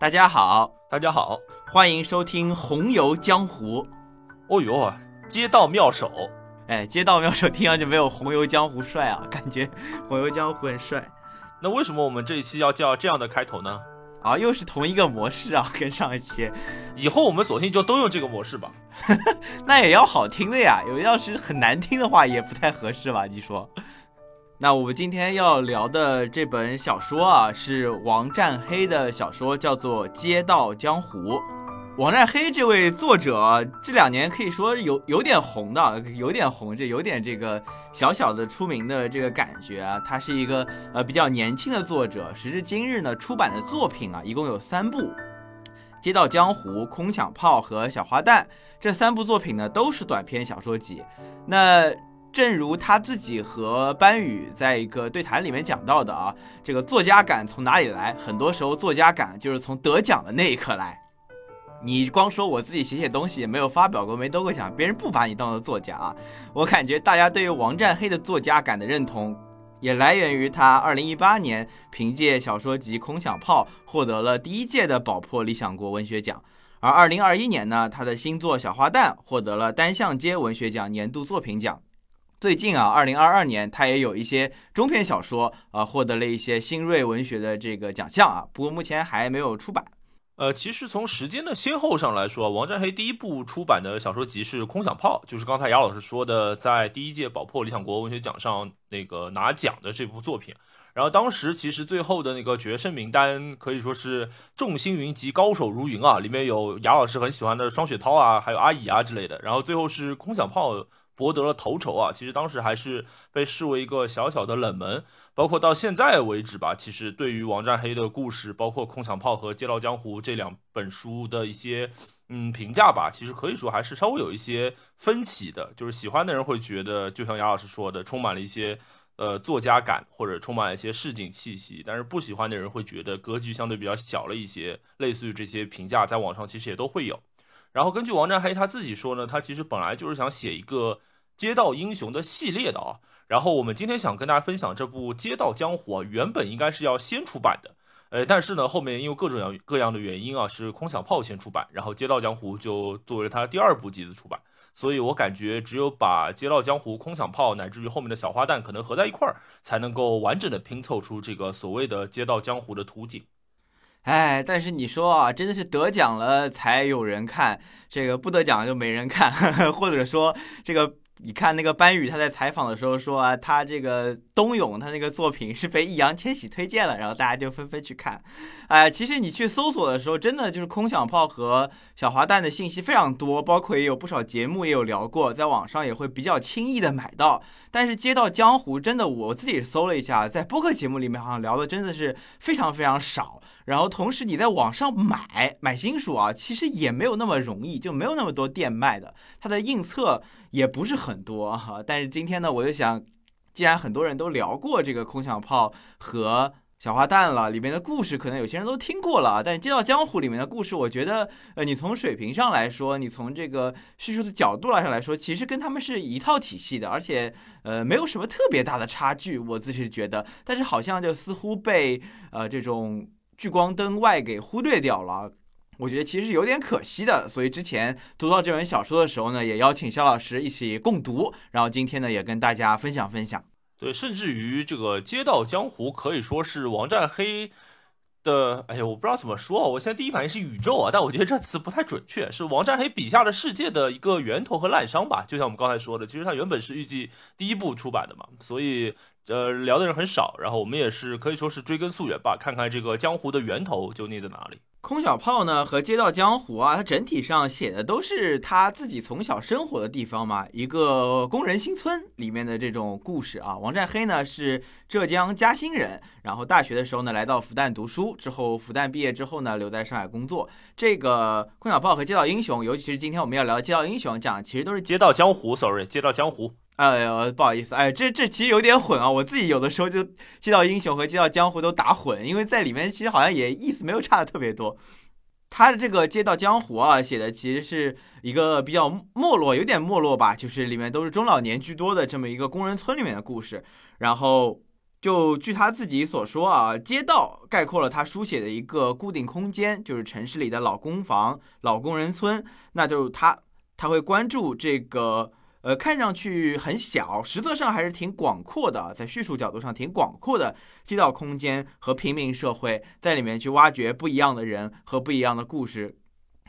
大家好，大家好，欢迎收听《红游江湖》。哦呦，街道妙手，哎，街道妙手听上去没有《红游江湖》帅啊，感觉《红游江湖》很帅。那为什么我们这一期要叫这样的开头呢？啊，又是同一个模式啊，跟上一期。以后我们索性就都用这个模式吧。那也要好听的呀，有要是很难听的话也不太合适吧？你说？那我们今天要聊的这本小说啊，是王占黑的小说，叫做《街道江湖》。王占黑这位作者这两年可以说有有点红的，有点红，这有点这个小小的出名的这个感觉啊。他是一个呃比较年轻的作者，时至今日呢，出版的作品啊一共有三部，《街道江湖》、《空想炮》和《小花旦》这三部作品呢都是短篇小说集。那正如他自己和班宇在一个对谈里面讲到的啊，这个作家感从哪里来？很多时候作家感就是从得奖的那一刻来。你光说我自己写写东西也没有发表过，没得过奖，别人不把你当做作家啊。我感觉大家对于王占黑的作家感的认同，也来源于他二零一八年凭借小说集《空想炮》获得了第一届的宝珀理想国文学奖，而二零二一年呢，他的新作《小花旦》获得了单向街文学奖年度作品奖。最近啊，二零二二年他也有一些中篇小说啊获得了一些新锐文学的这个奖项啊，不过目前还没有出版。呃，其实从时间的先后上来说，王占黑第一部出版的小说集是《空想炮》，就是刚才杨老师说的，在第一届宝珀理想国文学奖上那个拿奖的这部作品。然后当时其实最后的那个决胜名单可以说是众星云集，高手如云啊，里面有杨老师很喜欢的双雪涛啊，还有阿乙啊之类的。然后最后是《空想炮》。博得了头筹啊！其实当时还是被视为一个小小的冷门，包括到现在为止吧。其实对于王占黑的故事，包括《空想炮》和《街道江湖》这两本书的一些嗯评价吧，其实可以说还是稍微有一些分歧的。就是喜欢的人会觉得，就像杨老师说的，充满了一些呃作家感，或者充满了一些市井气息；但是不喜欢的人会觉得格局相对比较小了一些。类似于这些评价，在网上其实也都会有。然后根据王占黑他自己说呢，他其实本来就是想写一个。街道英雄的系列的啊，然后我们今天想跟大家分享这部《街道江湖》啊，原本应该是要先出版的，呃，但是呢，后面因为各种各样的原因啊，是空想炮先出版，然后《街道江湖》就作为了他第二部集子出版，所以我感觉只有把《街道江湖》、空想炮乃至于后面的小花旦可能合在一块儿，才能够完整的拼凑出这个所谓的街道江湖的图景。哎，但是你说啊，真的是得奖了才有人看，这个不得奖就没人看，呵 呵或者说这个。你看那个班宇，他在采访的时候说啊，他这个冬泳，他那个作品是被易烊千玺推荐了，然后大家就纷纷去看。哎，其实你去搜索的时候，真的就是空想炮和小滑蛋的信息非常多，包括也有不少节目也有聊过，在网上也会比较轻易的买到。但是接到江湖真的，我自己搜了一下，在播客节目里面好像聊的真的是非常非常少。然后同时你在网上买买新书啊，其实也没有那么容易，就没有那么多店卖的，它的印册也不是很多哈。但是今天呢，我就想，既然很多人都聊过这个空想炮和小花旦了，里面的故事可能有些人都听过了，但是街道江湖里面的故事，我觉得，呃，你从水平上来说，你从这个叙述的角度来上来说，其实跟他们是一套体系的，而且，呃，没有什么特别大的差距，我自己是觉得。但是好像就似乎被呃这种。聚光灯外给忽略掉了，我觉得其实有点可惜的。所以之前读到这本小说的时候呢，也邀请肖老师一起共读，然后今天呢也跟大家分享分享。对，甚至于这个《街道江湖》可以说是王占黑。的，哎呀，我不知道怎么说。我现在第一反应是宇宙啊，但我觉得这词不太准确，是王占黑笔下的世界的一个源头和滥觞吧。就像我们刚才说的，其实它原本是预计第一部出版的嘛，所以呃聊的人很少。然后我们也是可以说是追根溯源吧，看看这个江湖的源头究竟在哪里。空小炮呢和街道江湖啊，它整体上写的都是他自己从小生活的地方嘛，一个工人新村里面的这种故事啊。王占黑呢是浙江嘉兴人，然后大学的时候呢来到复旦读书，之后复旦毕业之后呢留在上海工作。这个空小炮和街道英雄，尤其是今天我们要聊的街道英雄，讲其实都是街道江湖，sorry，街道江湖。哎呦，不好意思，哎，这这其实有点混啊，我自己有的时候就街道英雄和街道江湖都打混，因为在里面其实好像也意思没有差的特别多。他的这个街道江湖啊，写的其实是一个比较没落，有点没落吧，就是里面都是中老年居多的这么一个工人村里面的故事。然后就据他自己所说啊，街道概括了他书写的一个固定空间，就是城市里的老公房、老工人村。那就他他会关注这个，呃，看上去很小，实则上还是挺广阔的，在叙述角度上挺广阔的街道空间和平民社会，在里面去挖掘不一样的人和不一样的故事，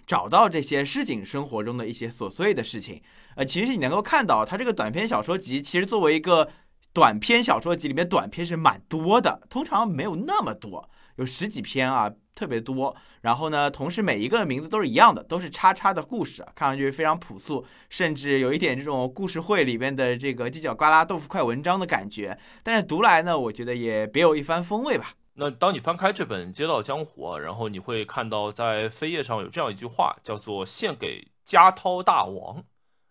找到这些市井生活中的一些琐碎的事情。呃，其实你能够看到，他这个短篇小说集，其实作为一个。短篇小说集里面短篇是蛮多的，通常没有那么多，有十几篇啊，特别多。然后呢，同时每一个名字都是一样的，都是叉叉的故事啊，看上去非常朴素，甚至有一点这种故事会里面的这个犄角旮旯、豆腐块文章的感觉。但是读来呢，我觉得也别有一番风味吧。那当你翻开这本《街道江湖》，然后你会看到在扉页上有这样一句话，叫做“献给加涛大王”。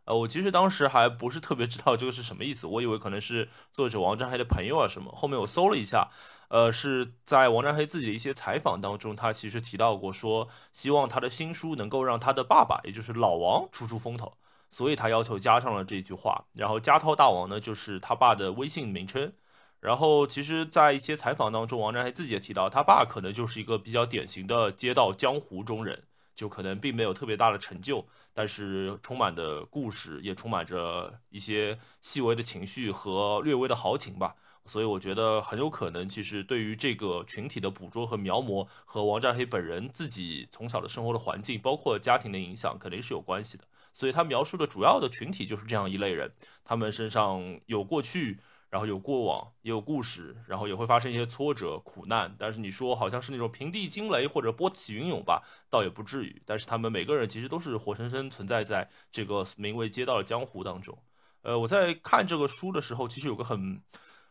呃，我其实当时还不是特别知道这个是什么意思，我以为可能是作者王占黑的朋友啊什么。后面我搜了一下，呃，是在王占黑自己的一些采访当中，他其实提到过，说希望他的新书能够让他的爸爸，也就是老王出出风头，所以他要求加上了这句话。然后加涛大王呢，就是他爸的微信名称。然后其实，在一些采访当中，王占黑自己也提到，他爸可能就是一个比较典型的街道江湖中人。就可能并没有特别大的成就，但是充满的故事也充满着一些细微的情绪和略微的豪情吧。所以我觉得很有可能，其实对于这个群体的捕捉和描摹，和王占黑本人自己从小的生活的环境，包括家庭的影响，肯定是有关系的。所以他描述的主要的群体就是这样一类人，他们身上有过去。然后有过往，也有故事，然后也会发生一些挫折、苦难。但是你说好像是那种平地惊雷或者波起云涌吧，倒也不至于。但是他们每个人其实都是活生生存在在这个名为街道的江湖当中。呃，我在看这个书的时候，其实有个很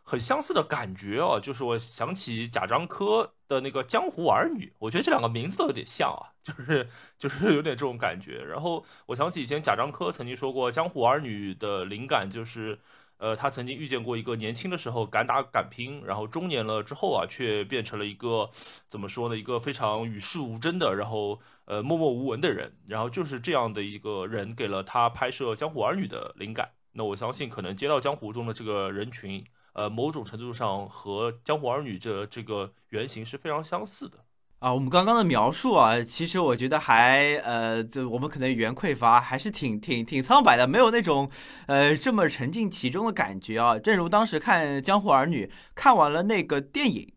很相似的感觉哦，就是我想起贾樟柯的那个《江湖儿女》，我觉得这两个名字都有点像啊，就是就是有点这种感觉。然后我想起以前贾樟柯曾经说过，《江湖儿女》的灵感就是。呃，他曾经遇见过一个年轻的时候敢打敢拼，然后中年了之后啊，却变成了一个怎么说呢？一个非常与世无争的，然后呃默默无闻的人。然后就是这样的一个人，给了他拍摄《江湖儿女》的灵感。那我相信，可能《街道江湖》中的这个人群，呃，某种程度上和《江湖儿女》这这个原型是非常相似的。啊，我们刚刚的描述啊，其实我觉得还呃，就我们可能语言匮乏，还是挺挺挺苍白的，没有那种呃这么沉浸其中的感觉啊。正如当时看《江湖儿女》，看完了那个电影，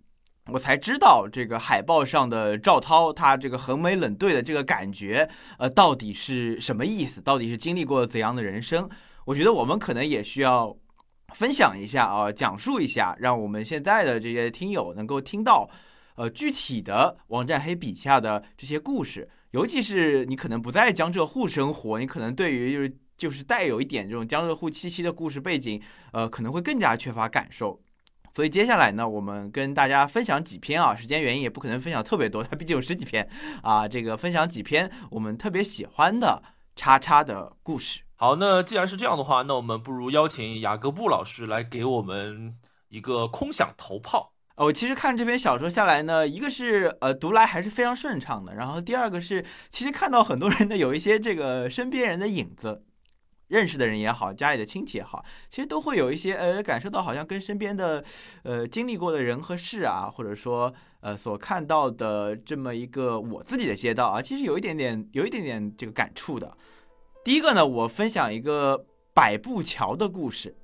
我才知道这个海报上的赵涛他这个横眉冷对的这个感觉，呃，到底是什么意思？到底是经历过怎样的人生？我觉得我们可能也需要分享一下啊，讲述一下，让我们现在的这些听友能够听到。呃，具体的王占黑笔下的这些故事，尤其是你可能不在江浙沪生活，你可能对于就是就是带有一点这种江浙沪气息的故事背景，呃，可能会更加缺乏感受。所以接下来呢，我们跟大家分享几篇啊，时间原因也不可能分享特别多，它毕竟有十几篇啊，这个分享几篇我们特别喜欢的叉叉的故事。好，那既然是这样的话，那我们不如邀请雅各布老师来给我们一个空想头炮。我其实看这篇小说下来呢，一个是呃读来还是非常顺畅的，然后第二个是其实看到很多人的有一些这个身边人的影子，认识的人也好，家里的亲戚也好，其实都会有一些呃感受到好像跟身边的呃经历过的人和事啊，或者说呃所看到的这么一个我自己的街道啊，其实有一点点有一点点这个感触的。第一个呢，我分享一个百步桥的故事，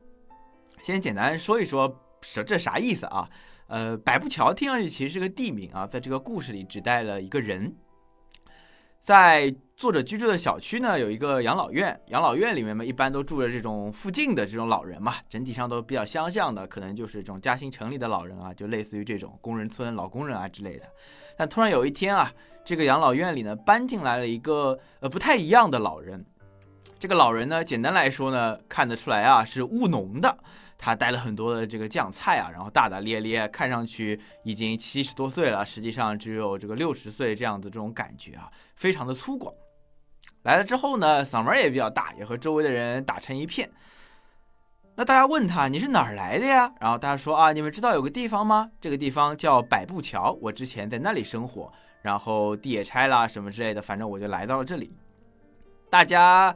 先简单说一说这这啥意思啊？呃，百步桥听上去其实是个地名啊，在这个故事里指代了一个人。在作者居住的小区呢，有一个养老院，养老院里面嘛，一般都住着这种附近的这种老人嘛，整体上都比较相像的，可能就是这种嘉兴城里的老人啊，就类似于这种工人村老工人啊之类的。但突然有一天啊，这个养老院里呢，搬进来了一个呃不太一样的老人。这个老人呢，简单来说呢，看得出来啊，是务农的。他带了很多的这个酱菜啊，然后大大咧咧，看上去已经七十多岁了，实际上只有这个六十岁这样子这种感觉啊，非常的粗犷。来了之后呢，嗓门也比较大，也和周围的人打成一片。那大家问他你是哪儿来的呀？然后大家说啊，你们知道有个地方吗？这个地方叫百步桥，我之前在那里生活，然后地也拆了什么之类的，反正我就来到了这里。大家。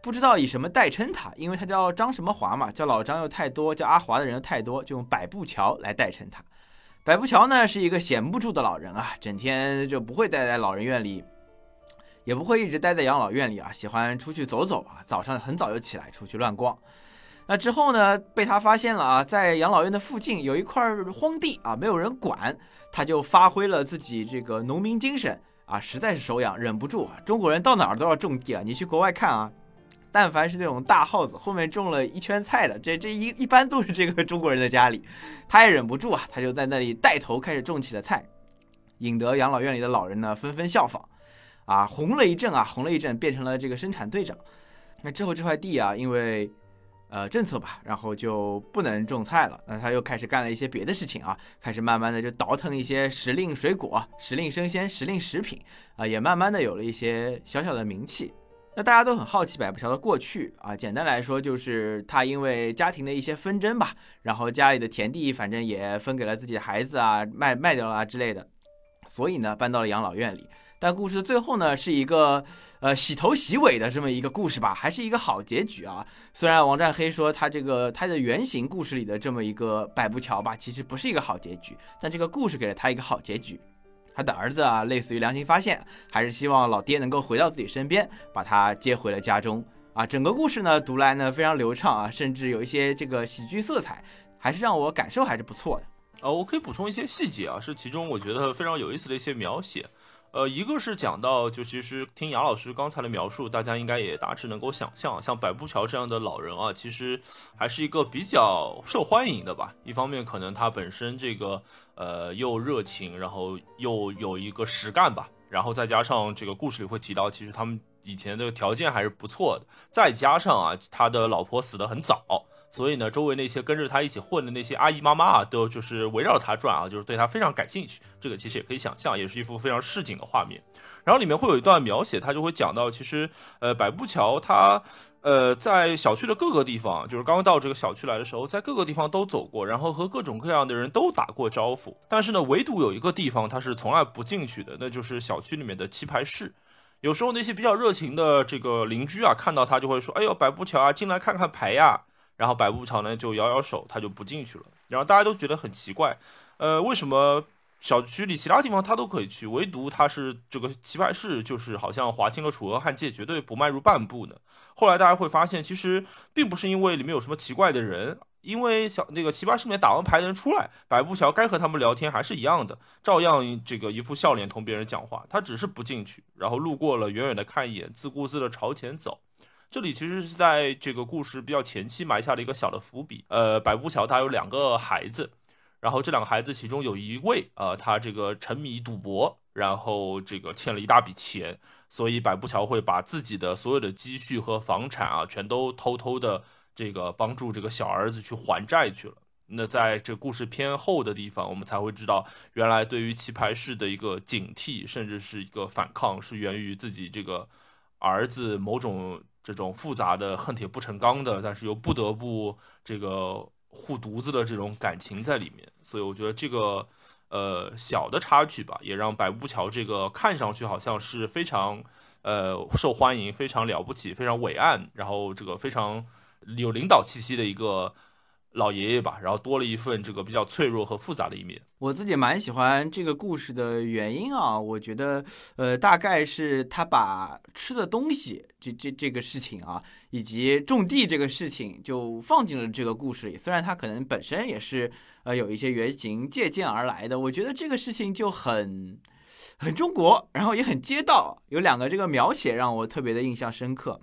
不知道以什么代称他，因为他叫张什么华嘛，叫老张又太多，叫阿华的人又太多，就用百步桥来代称他。百步桥呢是一个闲不住的老人啊，整天就不会待在老人院里，也不会一直待在养老院里啊，喜欢出去走走啊，早上很早就起来出去乱逛。那之后呢，被他发现了啊，在养老院的附近有一块荒地啊，没有人管，他就发挥了自己这个农民精神啊，实在是手痒，忍不住啊。中国人到哪儿都要种地啊，你去国外看啊，但凡是那种大耗子后面种了一圈菜的，这这一一般都是这个中国人的家里，他也忍不住啊，他就在那里带头开始种起了菜，引得养老院里的老人呢纷纷效仿，啊，红了一阵啊，红了一阵，变成了这个生产队长。那之后这块地啊，因为呃，政策吧，然后就不能种菜了。那他又开始干了一些别的事情啊，开始慢慢的就倒腾一些时令水果、时令生鲜、时令食品啊，也慢慢的有了一些小小的名气。那大家都很好奇百步桥的过去啊，简单来说就是他因为家庭的一些纷争吧，然后家里的田地反正也分给了自己的孩子啊，卖卖掉了啊之类的，所以呢搬到了养老院里。但故事的最后呢，是一个呃洗头洗尾的这么一个故事吧，还是一个好结局啊。虽然王占黑说他这个他的原型故事里的这么一个百步桥吧，其实不是一个好结局，但这个故事给了他一个好结局。他的儿子啊，类似于良心发现，还是希望老爹能够回到自己身边，把他接回了家中啊。整个故事呢读来呢非常流畅啊，甚至有一些这个喜剧色彩，还是让我感受还是不错的。呃，我可以补充一些细节啊，是其中我觉得非常有意思的一些描写。呃，一个是讲到，就其实听杨老师刚才的描述，大家应该也大致能够想象，像百步桥这样的老人啊，其实还是一个比较受欢迎的吧。一方面，可能他本身这个呃又热情，然后又有一个实干吧，然后再加上这个故事里会提到，其实他们以前的条件还是不错的，再加上啊，他的老婆死得很早。所以呢，周围那些跟着他一起混的那些阿姨妈妈啊，都就是围绕着他转啊，就是对他非常感兴趣。这个其实也可以想象，也是一幅非常市井的画面。然后里面会有一段描写，他就会讲到，其实呃，百步桥他呃在小区的各个地方，就是刚到这个小区来的时候，在各个地方都走过，然后和各种各样的人都打过招呼。但是呢，唯独有一个地方他是从来不进去的，那就是小区里面的棋牌室。有时候那些比较热情的这个邻居啊，看到他就会说：“哎呦，百步桥啊，进来看看牌呀。”然后百步桥呢就摇摇手，他就不进去了。然后大家都觉得很奇怪，呃，为什么小区里其他地方他都可以去，唯独他是这个棋牌室，就是好像划清了楚河汉界，绝对不迈入半步呢？后来大家会发现，其实并不是因为里面有什么奇怪的人，因为小那个奇葩室里面打完牌的人出来，百步桥该和他们聊天还是一样的，照样这个一副笑脸同别人讲话，他只是不进去，然后路过了，远远的看一眼，自顾自的朝前走。这里其实是在这个故事比较前期埋下了一个小的伏笔。呃，百步桥他有两个孩子，然后这两个孩子其中有一位啊，他这个沉迷赌博，然后这个欠了一大笔钱，所以百步桥会把自己的所有的积蓄和房产啊，全都偷偷的这个帮助这个小儿子去还债去了。那在这故事偏后的地方，我们才会知道，原来对于棋牌室的一个警惕，甚至是一个反抗，是源于自己这个儿子某种。这种复杂的恨铁不成钢的，但是又不得不这个护犊子的这种感情在里面，所以我觉得这个呃小的插曲吧，也让百步桥这个看上去好像是非常呃受欢迎、非常了不起、非常伟岸，然后这个非常有领导气息的一个。老爷爷吧，然后多了一份这个比较脆弱和复杂的一面。我自己蛮喜欢这个故事的原因啊，我觉得，呃，大概是他把吃的东西这这这个事情啊，以及种地这个事情就放进了这个故事里。虽然他可能本身也是呃有一些原型借鉴而来的，我觉得这个事情就很很中国，然后也很街道。有两个这个描写让我特别的印象深刻。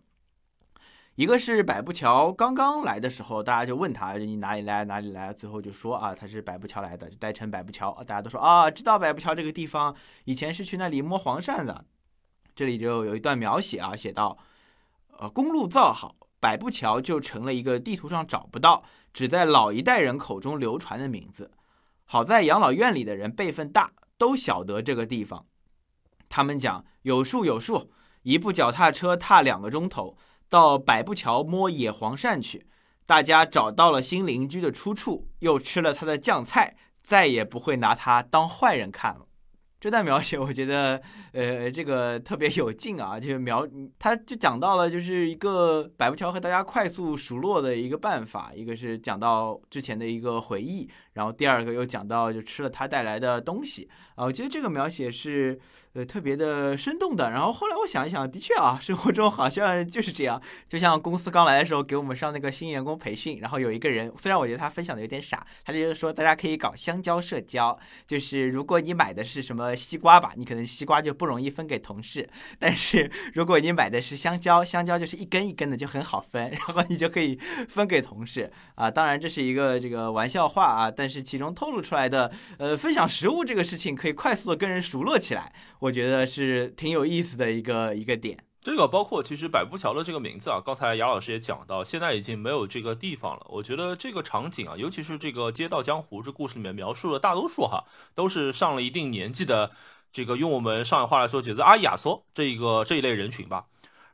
一个是百步桥刚刚来的时候，大家就问他你哪里来哪里来，最后就说啊他是百步桥来的，就代称百步桥。大家都说啊知道百步桥这个地方，以前是去那里摸黄鳝的。这里就有一段描写啊，写到，呃公路造好，百步桥就成了一个地图上找不到，只在老一代人口中流传的名字。好在养老院里的人辈分大，都晓得这个地方。他们讲有数有数，一部脚踏车踏两个钟头。到百步桥摸野黄鳝去，大家找到了新邻居的出处，又吃了他的酱菜，再也不会拿他当坏人看了。这段描写我觉得，呃，这个特别有劲啊，就是描，他就讲到了就是一个百步桥和大家快速熟络的一个办法，一个是讲到之前的一个回忆，然后第二个又讲到就吃了他带来的东西啊，我觉得这个描写是。呃，特别的生动的。然后后来我想一想，的确啊，生活中好像就是这样。就像公司刚来的时候，给我们上那个新员工培训，然后有一个人，虽然我觉得他分享的有点傻，他就是说大家可以搞香蕉社交，就是如果你买的是什么西瓜吧，你可能西瓜就不容易分给同事；但是如果你买的是香蕉，香蕉就是一根一根的，就很好分，然后你就可以分给同事啊。当然这是一个这个玩笑话啊，但但是其中透露出来的，呃，分享食物这个事情可以快速的跟人熟络起来。我觉得是挺有意思的一个一个点。这个包括其实百步桥的这个名字啊，刚才杨老师也讲到，现在已经没有这个地方了。我觉得这个场景啊，尤其是这个《街道江湖》这故事里面描述的大多数哈，都是上了一定年纪的，这个用我们上海话来说，就是阿亚索这一个这一类人群吧。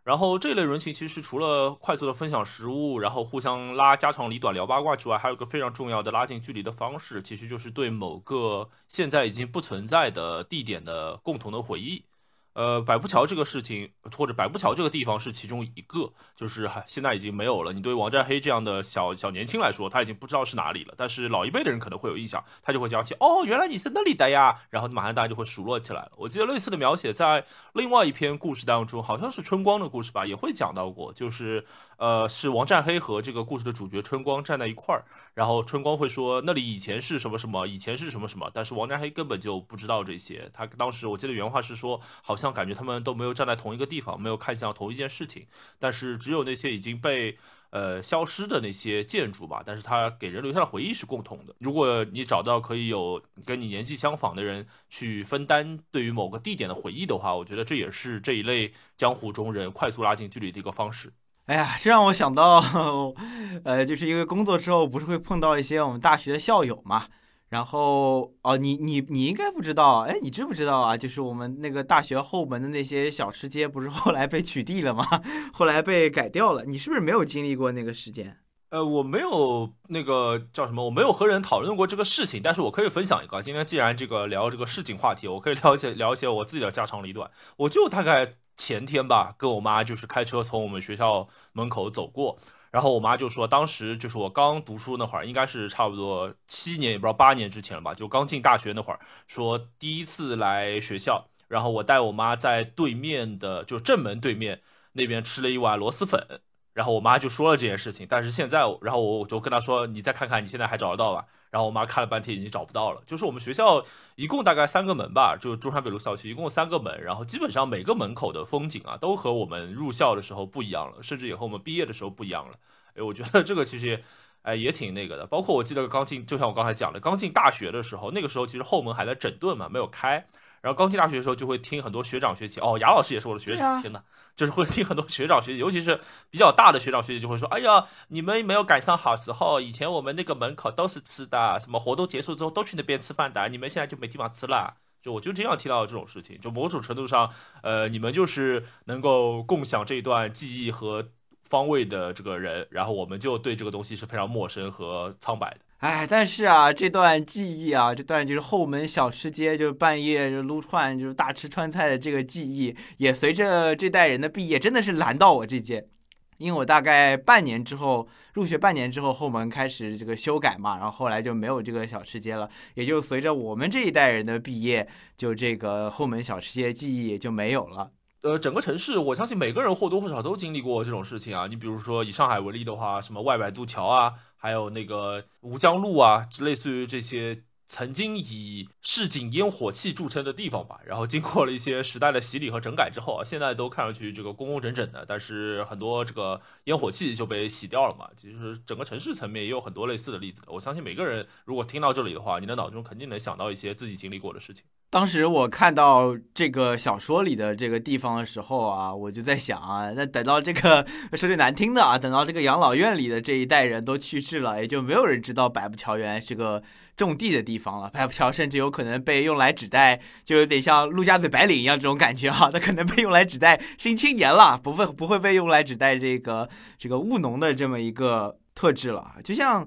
然后这类人群其实除了快速的分享食物，然后互相拉家长里短聊八卦之外，还有个非常重要的拉近距离的方式，其实就是对某个现在已经不存在的地点的共同的回忆。呃，百步桥这个事情，或者百步桥这个地方是其中一个，就是现在已经没有了。你对王占黑这样的小小年轻来说，他已经不知道是哪里了。但是老一辈的人可能会有印象，他就会讲起，哦，原来你是那里的呀，然后马上大家就会熟络起来了。我记得类似的描写在另外一篇故事当中，好像是春光的故事吧，也会讲到过，就是呃，是王占黑和这个故事的主角春光站在一块儿，然后春光会说那里以前是什么什么，以前是什么什么，但是王占黑根本就不知道这些。他当时我记得原话是说，好。像感觉他们都没有站在同一个地方，没有看向同一件事情，但是只有那些已经被呃消失的那些建筑吧，但是它给人留下的回忆是共同的。如果你找到可以有跟你年纪相仿的人去分担对于某个地点的回忆的话，我觉得这也是这一类江湖中人快速拉近距离的一个方式。哎呀，这让我想到，呃，就是因为工作之后不是会碰到一些我们大学的校友嘛。然后哦，你你你应该不知道，哎，你知不知道啊？就是我们那个大学后门的那些小吃街，不是后来被取缔了吗？后来被改掉了。你是不是没有经历过那个时间？呃，我没有那个叫什么，我没有和人讨论过这个事情，但是我可以分享一个。今天既然这个聊这个市井话题，我可以了解了解我自己的家长里短。我就大概前天吧，跟我妈就是开车从我们学校门口走过。然后我妈就说，当时就是我刚读书那会儿，应该是差不多七年，也不知道八年之前了吧，就刚进大学那会儿，说第一次来学校，然后我带我妈在对面的，就正门对面那边吃了一碗螺蛳粉，然后我妈就说了这件事情，但是现在，然后我我就跟她说，你再看看，你现在还找得到吧？然后我妈看了半天，已经找不到了。就是我们学校一共大概三个门吧，就中山北路校区一共三个门，然后基本上每个门口的风景啊，都和我们入校的时候不一样了，甚至也和我们毕业的时候不一样了。哎，我觉得这个其实，哎，也挺那个的。包括我记得刚进，就像我刚才讲的，刚进大学的时候，那个时候其实后门还在整顿嘛，没有开。然后刚进大学的时候，就会听很多学长学姐，哦，雅老师也是我的学长，天呐，就是会听很多学长学姐，尤其是比较大的学长学姐就会说，哎呀，你们没有赶上好时候，以前我们那个门口都是吃的，什么活动结束之后都去那边吃饭的，你们现在就没地方吃了。就我就这样听到这种事情，就某种程度上，呃，你们就是能够共享这一段记忆和方位的这个人，然后我们就对这个东西是非常陌生和苍白的。哎，但是啊，这段记忆啊，这段就是后门小吃街，就是半夜就撸串，就是大吃川菜的这个记忆，也随着这代人的毕业，真的是拦到我这届。因为我大概半年之后入学，半年之后后门开始这个修改嘛，然后后来就没有这个小吃街了。也就随着我们这一代人的毕业，就这个后门小吃街记忆也就没有了。呃，整个城市，我相信每个人或多或少都经历过这种事情啊。你比如说以上海为例的话，什么外白渡桥啊。还有那个吴江路啊，类似于这些曾经以市井烟火气著称的地方吧，然后经过了一些时代的洗礼和整改之后啊，现在都看上去这个工工整整的，但是很多这个烟火气就被洗掉了嘛。其实整个城市层面也有很多类似的例子，我相信每个人如果听到这里的话，你的脑中肯定能想到一些自己经历过的事情。当时我看到这个小说里的这个地方的时候啊，我就在想啊，那等到这个说句难听的啊，等到这个养老院里的这一代人都去世了，也就没有人知道百步桥原来是个种地的地方了。百步桥甚至有可能被用来指代，就有点像陆家嘴白领一样这种感觉哈，它可能被用来指代新青年了，不会不会被用来指代这个这个务农的这么一个特质了，就像。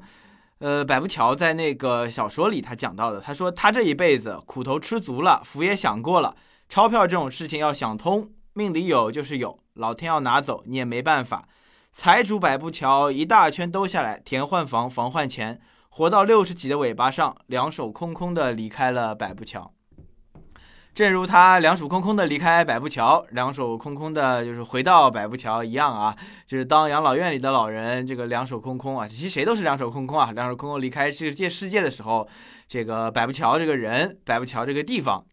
呃，百步桥在那个小说里他讲到的，他说他这一辈子苦头吃足了，福也享过了，钞票这种事情要想通，命里有就是有，老天要拿走你也没办法。财主百步桥一大圈兜下来，田换房，房换钱，活到六十几的尾巴上，两手空空的离开了百步桥。正如他两手空空的离开百步桥，两手空空的就是回到百步桥一样啊，就是当养老院里的老人这个两手空空啊，其实谁都是两手空空啊，两手空空离开世界世界的时候，这个百步桥这个人，百步桥这个地方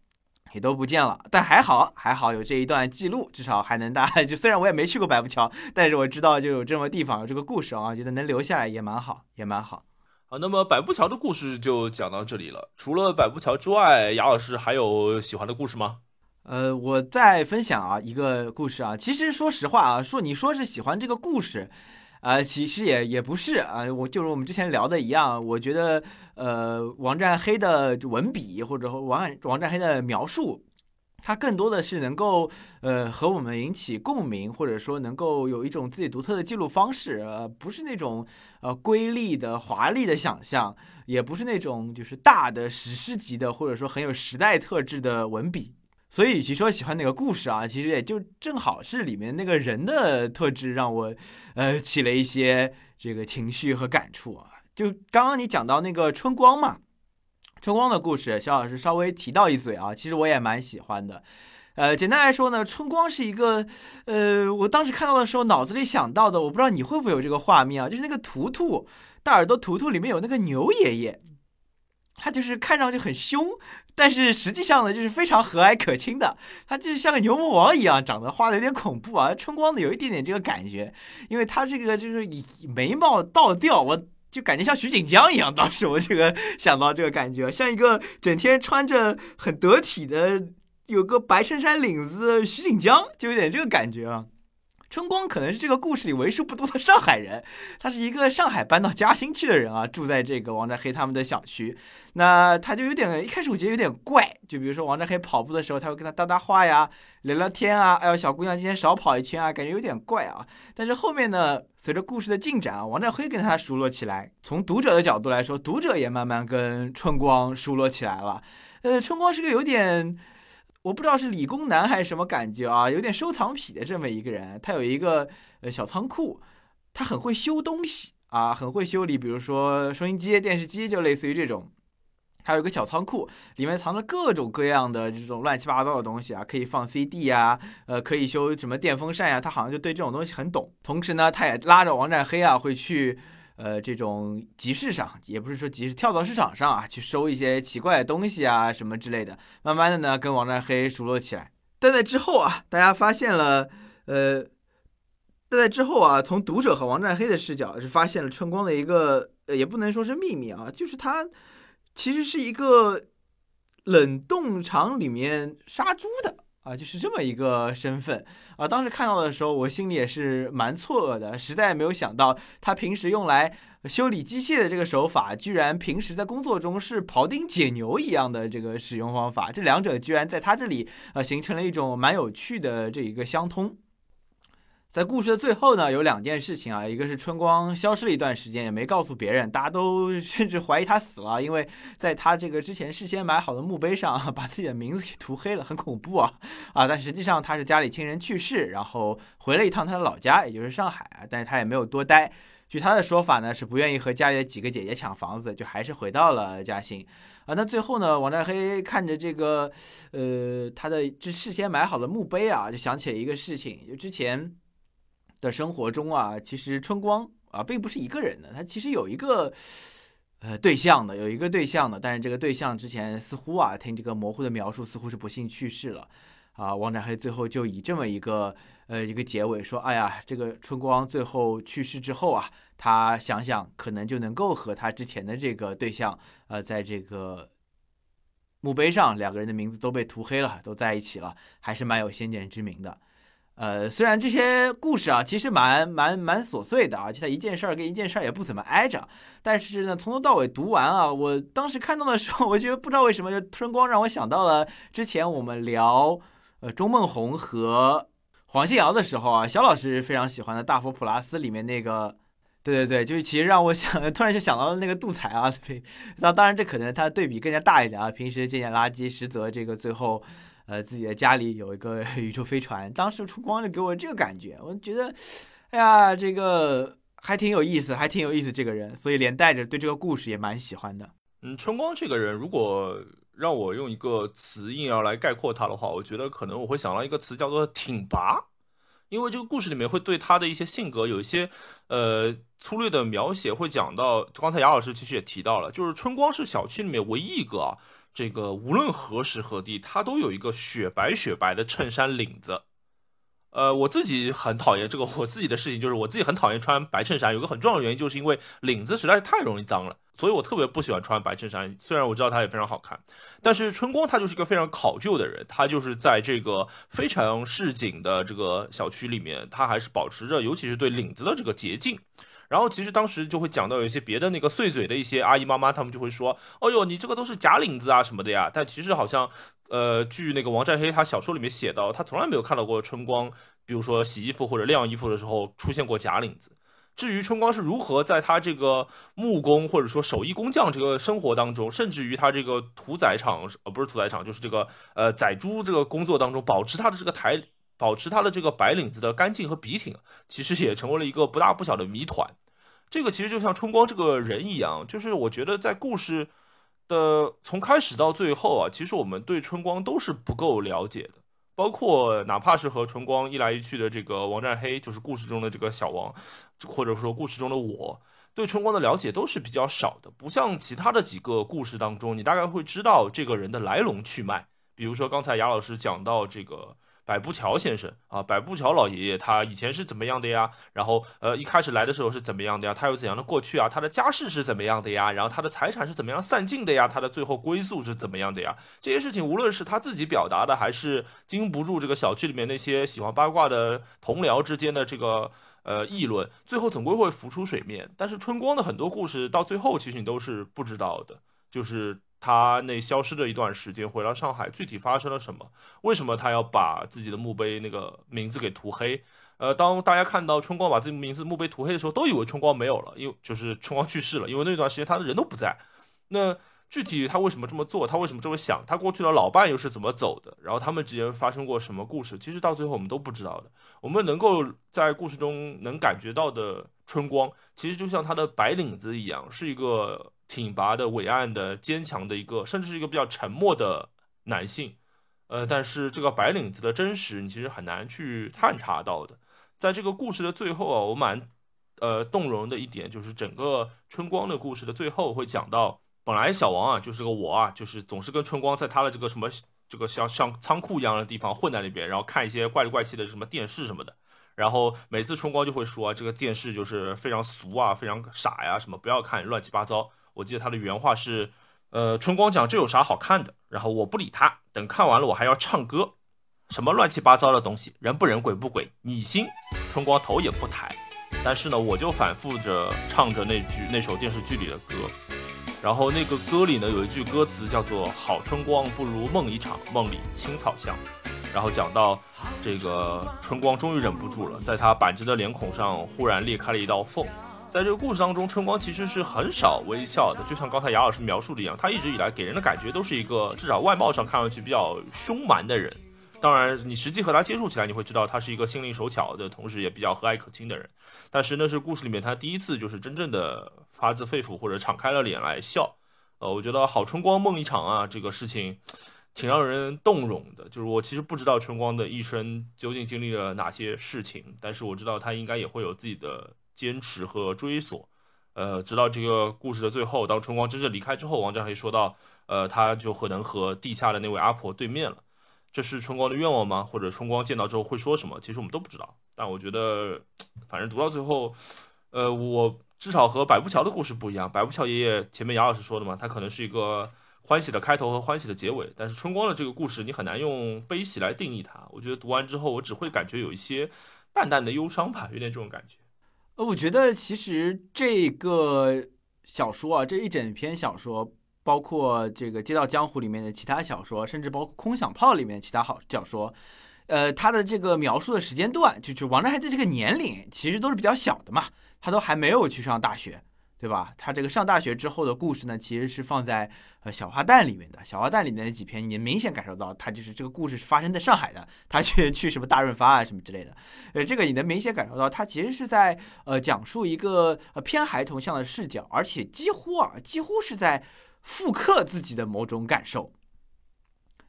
也都不见了。但还好，还好有这一段记录，至少还能大家 就虽然我也没去过百步桥，但是我知道就有这么地方，有这个故事啊，觉得能留下来也蛮好，也蛮好。啊，那么百步桥的故事就讲到这里了。除了百步桥之外，雅老师还有喜欢的故事吗？呃，我再分享啊一个故事啊。其实说实话啊，说你说是喜欢这个故事，啊，其实也也不是啊。我就是我们之前聊的一样，我觉得呃，王占黑的文笔或者王王占黑的描述。它更多的是能够，呃，和我们引起共鸣，或者说能够有一种自己独特的记录方式，呃，不是那种呃瑰丽的、华丽的想象，也不是那种就是大的史诗级的，或者说很有时代特质的文笔。所以，与其说喜欢哪个故事啊，其实也就正好是里面那个人的特质让我，呃，起了一些这个情绪和感触啊。就刚刚你讲到那个春光嘛。春光的故事，肖老师稍微提到一嘴啊，其实我也蛮喜欢的。呃，简单来说呢，春光是一个，呃，我当时看到的时候脑子里想到的，我不知道你会不会有这个画面啊，就是那个图图大耳朵图图里面有那个牛爷爷，他就是看上去很凶，但是实际上呢，就是非常和蔼可亲的，他就是像个牛魔王一样，长得画的有点恐怖啊。春光的有一点点这个感觉，因为他这个就是以眉毛倒吊，我。就感觉像徐锦江一样，当时我这个想到这个感觉，像一个整天穿着很得体的，有个白衬衫领子徐锦江，就有点这个感觉啊。春光可能是这个故事里为数不多的上海人，他是一个上海搬到嘉兴去的人啊，住在这个王占黑他们的小区。那他就有点一开始我觉得有点怪，就比如说王占黑跑步的时候，他会跟他搭搭话呀，聊聊天啊。哎呦，小姑娘今天少跑一圈啊，感觉有点怪啊。但是后面呢，随着故事的进展啊，王占黑跟他熟络起来。从读者的角度来说，读者也慢慢跟春光熟络起来了。呃，春光是个有点。我不知道是理工男还是什么感觉啊，有点收藏癖的这么一个人。他有一个呃小仓库，他很会修东西啊，很会修理，比如说收音机、电视机，就类似于这种。还有一个小仓库，里面藏着各种各样的这种乱七八糟的东西啊，可以放 CD 呀，呃，可以修什么电风扇呀。他好像就对这种东西很懂。同时呢，他也拉着王占黑啊，会去。呃，这种集市上，也不是说集市，跳蚤市场上啊，去收一些奇怪的东西啊，什么之类的。慢慢的呢，跟王占黑熟络起来。但在之后啊，大家发现了，呃，但在之后啊，从读者和王占黑的视角是发现了春光的一个，呃，也不能说是秘密啊，就是他其实是一个冷冻厂里面杀猪的。啊，就是这么一个身份啊！当时看到的时候，我心里也是蛮错愕的，实在没有想到他平时用来修理机械的这个手法，居然平时在工作中是庖丁解牛一样的这个使用方法。这两者居然在他这里呃形成了一种蛮有趣的这一个相通。在故事的最后呢，有两件事情啊，一个是春光消失了一段时间，也没告诉别人，大家都 甚至怀疑他死了，因为在他这个之前事先买好的墓碑上，把自己的名字给涂黑了，很恐怖啊啊！但实际上他是家里亲人去世，然后回了一趟他的老家，也就是上海啊，但是他也没有多待。据他的说法呢，是不愿意和家里的几个姐姐抢房子，就还是回到了嘉兴啊。那最后呢，王占黑看着这个，呃，他的这事先买好的墓碑啊，就想起了一个事情，就之前。的生活中啊，其实春光啊并不是一个人的，他其实有一个呃对象的，有一个对象的，但是这个对象之前似乎啊听这个模糊的描述，似乎是不幸去世了啊。王占黑最后就以这么一个呃一个结尾说，哎呀，这个春光最后去世之后啊，他想想可能就能够和他之前的这个对象呃在这个墓碑上两个人的名字都被涂黑了，都在一起了，还是蛮有先见之明的。呃，虽然这些故事啊，其实蛮蛮蛮琐碎的啊，就它一件事儿跟一件事儿也不怎么挨着，但是呢，从头到尾读完啊，我当时看到的时候，我觉得不知道为什么，就春光让我想到了之前我们聊呃钟梦红和黄信尧的时候啊，肖老师非常喜欢的《大佛普拉斯》里面那个对对对，就是其实让我想，突然就想到了那个杜才啊，那当然这可能他对比更加大一点啊，平时捡捡垃圾，实则这个最后，呃，自己的家里有一个 宇宙飞船，当时春光就给我这个感觉，我觉得，哎呀，这个还挺有意思，还挺有意思这个人，所以连带着对这个故事也蛮喜欢的。嗯，春光这个人，如果让我用一个词硬要来概括他的话，我觉得可能我会想到一个词叫做挺拔。因为这个故事里面会对他的一些性格有一些呃粗略的描写，会讲到。刚才杨老师其实也提到了，就是春光是小区里面唯一一个啊，这个无论何时何地，他都有一个雪白雪白的衬衫领子。呃，我自己很讨厌这个，我自己的事情就是我自己很讨厌穿白衬衫，有个很重要的原因就是因为领子实在是太容易脏了，所以我特别不喜欢穿白衬衫。虽然我知道它也非常好看，但是春光他就是一个非常考究的人，他就是在这个非常市井的这个小区里面，他还是保持着，尤其是对领子的这个洁净。然后其实当时就会讲到有一些别的那个碎嘴的一些阿姨妈妈，他们就会说：“哦呦，你这个都是假领子啊什么的呀。”但其实好像。呃，据那个王占黑他小说里面写到，他从来没有看到过春光，比如说洗衣服或者晾衣服的时候出现过假领子。至于春光是如何在他这个木工或者说手艺工匠这个生活当中，甚至于他这个屠宰场呃不是屠宰场，就是这个呃宰猪这个工作当中，保持他的这个台，保持他的这个白领子的干净和笔挺，其实也成为了一个不大不小的谜团。这个其实就像春光这个人一样，就是我觉得在故事。的从开始到最后啊，其实我们对春光都是不够了解的，包括哪怕是和春光一来一去的这个王占黑，就是故事中的这个小王，或者说故事中的我，对春光的了解都是比较少的，不像其他的几个故事当中，你大概会知道这个人的来龙去脉，比如说刚才雅老师讲到这个。百步桥先生啊，百步桥老爷爷，他以前是怎么样的呀？然后，呃，一开始来的时候是怎么样的呀？他有怎样的过去啊？他的家世是怎么样的呀？然后他的财产是怎么样散尽的呀？他的最后归宿是怎么样的呀？这些事情，无论是他自己表达的，还是经不住这个小区里面那些喜欢八卦的同僚之间的这个呃议论，最后总归会浮出水面。但是春光的很多故事到最后，其实你都是不知道的，就是。他那消失的一段时间，回到上海，具体发生了什么？为什么他要把自己的墓碑那个名字给涂黑？呃，当大家看到春光把自己名字墓碑涂黑的时候，都以为春光没有了，因为就是春光去世了，因为那段时间他的人都不在。那具体他为什么这么做？他为什么这么想？他过去的老伴又是怎么走的？然后他们之间发生过什么故事？其实到最后我们都不知道的。我们能够在故事中能感觉到的春光，其实就像他的白领子一样，是一个。挺拔的、伟岸的、坚强的一个，甚至是一个比较沉默的男性，呃，但是这个白领子的真实，你其实很难去探查到的。在这个故事的最后啊，我蛮呃动容的一点，就是整个春光的故事的最后会讲到，本来小王啊，就是个我啊，就是总是跟春光在他的这个什么这个像像仓库一样的地方混在那边，然后看一些怪里怪气的什么电视什么的，然后每次春光就会说这个电视就是非常俗啊，非常傻呀，什么不要看，乱七八糟。我记得他的原话是，呃，春光讲这有啥好看的？然后我不理他，等看完了我还要唱歌，什么乱七八糟的东西，人不人鬼不鬼，你信？春光头也不抬，但是呢，我就反复着唱着那句那首电视剧里的歌，然后那个歌里呢有一句歌词叫做“好春光不如梦一场，梦里青草香”，然后讲到这个春光终于忍不住了，在他板着的脸孔上忽然裂开了一道缝。在这个故事当中，春光其实是很少微笑的，就像刚才雅老师描述的一样，他一直以来给人的感觉都是一个至少外貌上看上去比较凶蛮的人。当然，你实际和他接触起来，你会知道他是一个心灵手巧的同时也比较和蔼可亲的人。但是那是故事里面他第一次就是真正的发自肺腑或者敞开了脸来笑。呃，我觉得好春光梦一场啊，这个事情挺让人动容的。就是我其实不知道春光的一生究竟经历了哪些事情，但是我知道他应该也会有自己的。坚持和追索，呃，直到这个故事的最后，当春光真正离开之后，王占黑说到，呃，他就可能和地下的那位阿婆对面了。这是春光的愿望吗？或者春光见到之后会说什么？其实我们都不知道。但我觉得，反正读到最后，呃，我至少和百步桥的故事不一样。百步桥爷爷前面杨老师说的嘛，他可能是一个欢喜的开头和欢喜的结尾。但是春光的这个故事，你很难用悲喜来定义它。我觉得读完之后，我只会感觉有一些淡淡的忧伤吧，有点这种感觉。呃，我觉得其实这个小说啊，这一整篇小说，包括这个《街道江湖》里面的其他小说，甚至包括《空想炮》里面其他好小说，呃，它的这个描述的时间段，就就王振海的这个年龄，其实都是比较小的嘛。他都还没有去上大学。对吧？他这个上大学之后的故事呢，其实是放在呃小花旦里面的。小花旦里面的几篇，你明显感受到他就是这个故事是发生在上海的。他去去什么大润发啊什么之类的，呃，这个你能明显感受到他其实是在呃讲述一个呃偏孩童向的视角，而且几乎啊几乎是在复刻自己的某种感受，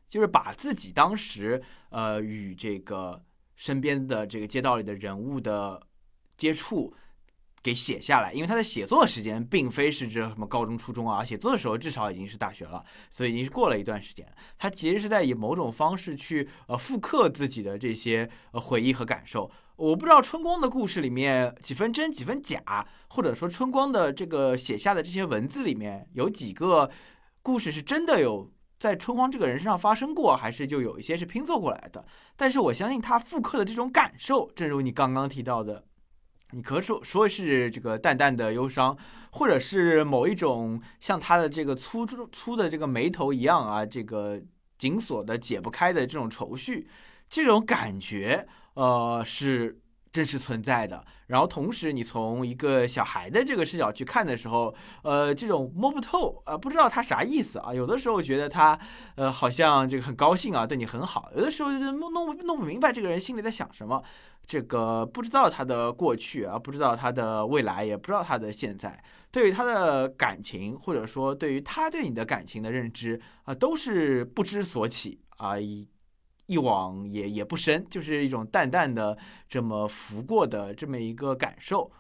就是把自己当时呃与这个身边的这个街道里的人物的接触。给写下来，因为他的写作时间并非是指什么高中、初中啊，写作的时候至少已经是大学了，所以已经是过了一段时间。他其实是在以某种方式去呃复刻自己的这些呃回忆和感受。我不知道春光的故事里面几分真几分假，或者说春光的这个写下的这些文字里面有几个故事是真的有在春光这个人身上发生过，还是就有一些是拼凑过来的。但是我相信他复刻的这种感受，正如你刚刚提到的。你可说说是这个淡淡的忧伤，或者是某一种像他的这个粗粗的这个眉头一样啊，这个紧锁的解不开的这种愁绪，这种感觉，呃，是真实存在的。然后同时，你从一个小孩的这个视角去看的时候，呃，这种摸不透啊，不知道他啥意思啊。有的时候觉得他，呃，好像这个很高兴啊，对你很好；有的时候就弄弄弄不明白这个人心里在想什么。这个不知道他的过去啊，不知道他的未来，也不知道他的现在，对于他的感情，或者说对于他对你的感情的认知啊，都是不知所起啊，一往也也不深，就是一种淡淡的这么浮过的这么一个感受。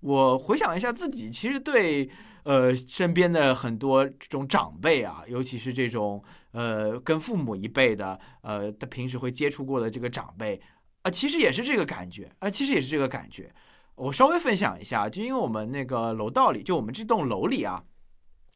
我回想一下自己，其实对呃身边的很多这种长辈啊，尤其是这种呃跟父母一辈的，呃他平时会接触过的这个长辈。啊，其实也是这个感觉啊，其实也是这个感觉。我稍微分享一下，就因为我们那个楼道里，就我们这栋楼里啊，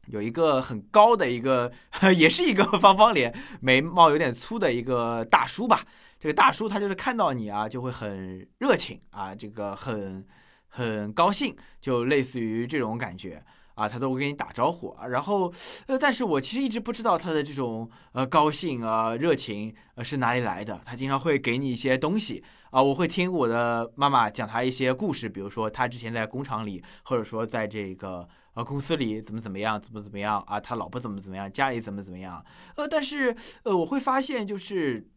有一个很高的一个，也是一个方方脸，眉毛有点粗的一个大叔吧。这个大叔他就是看到你啊，就会很热情啊，这个很很高兴，就类似于这种感觉。啊，他都会跟你打招呼啊，然后，呃，但是我其实一直不知道他的这种呃高兴啊、热情呃是哪里来的。他经常会给你一些东西啊，我会听我的妈妈讲他一些故事，比如说他之前在工厂里，或者说在这个啊公司里怎么怎么样，怎么怎么样啊，他老婆怎么怎么样，家里怎么怎么样。呃，但是呃，我会发现就是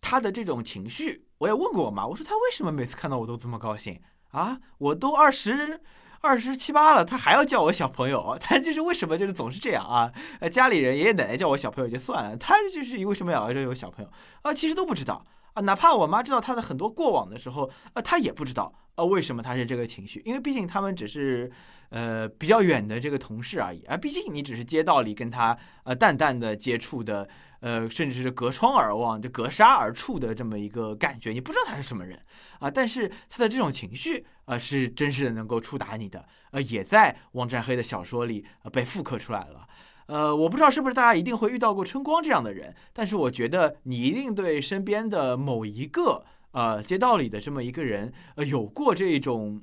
他的这种情绪，我也问过我妈，我说他为什么每次看到我都这么高兴啊？我都二十。二十七八了，他还要叫我小朋友，他就是为什么就是总是这样啊？呃，家里人爷爷奶奶叫我小朋友就算了，他就是为什么要这有小朋友啊？其实都不知道啊，哪怕我妈知道他的很多过往的时候，啊，他也不知道啊，为什么他是这个情绪？因为毕竟他们只是呃比较远的这个同事而已啊，毕竟你只是街道里跟他呃淡淡的接触的。呃，甚至是隔窗而望，就隔沙而处的这么一个感觉，你不知道他是什么人啊，但是他的这种情绪啊，是真实的能够触达你的，呃，也在王占黑的小说里呃被复刻出来了。呃，我不知道是不是大家一定会遇到过春光这样的人，但是我觉得你一定对身边的某一个呃街道里的这么一个人，呃，有过这种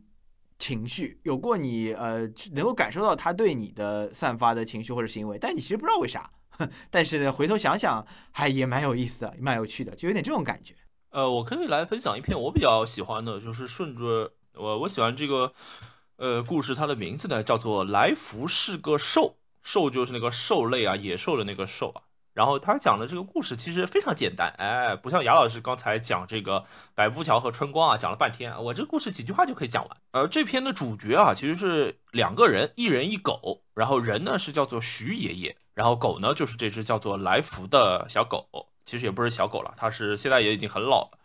情绪，有过你呃能够感受到他对你的散发的情绪或者行为，但你其实不知道为啥。但是呢回头想想，还也蛮有意思的，蛮有趣的，就有点这种感觉。呃，我可以来分享一篇我比较喜欢的，就是顺着我我喜欢这个呃故事，它的名字呢叫做《来福是个兽》，兽就是那个兽类啊，野兽的那个兽啊。然后他讲的这个故事其实非常简单，哎，不像雅老师刚才讲这个百步桥和春光啊，讲了半天，我这个故事几句话就可以讲完。而这篇的主角啊，其实是两个人，一人一狗，然后人呢是叫做徐爷爷。然后狗呢，就是这只叫做来福的小狗，其实也不是小狗了，它是现在也已经很老了。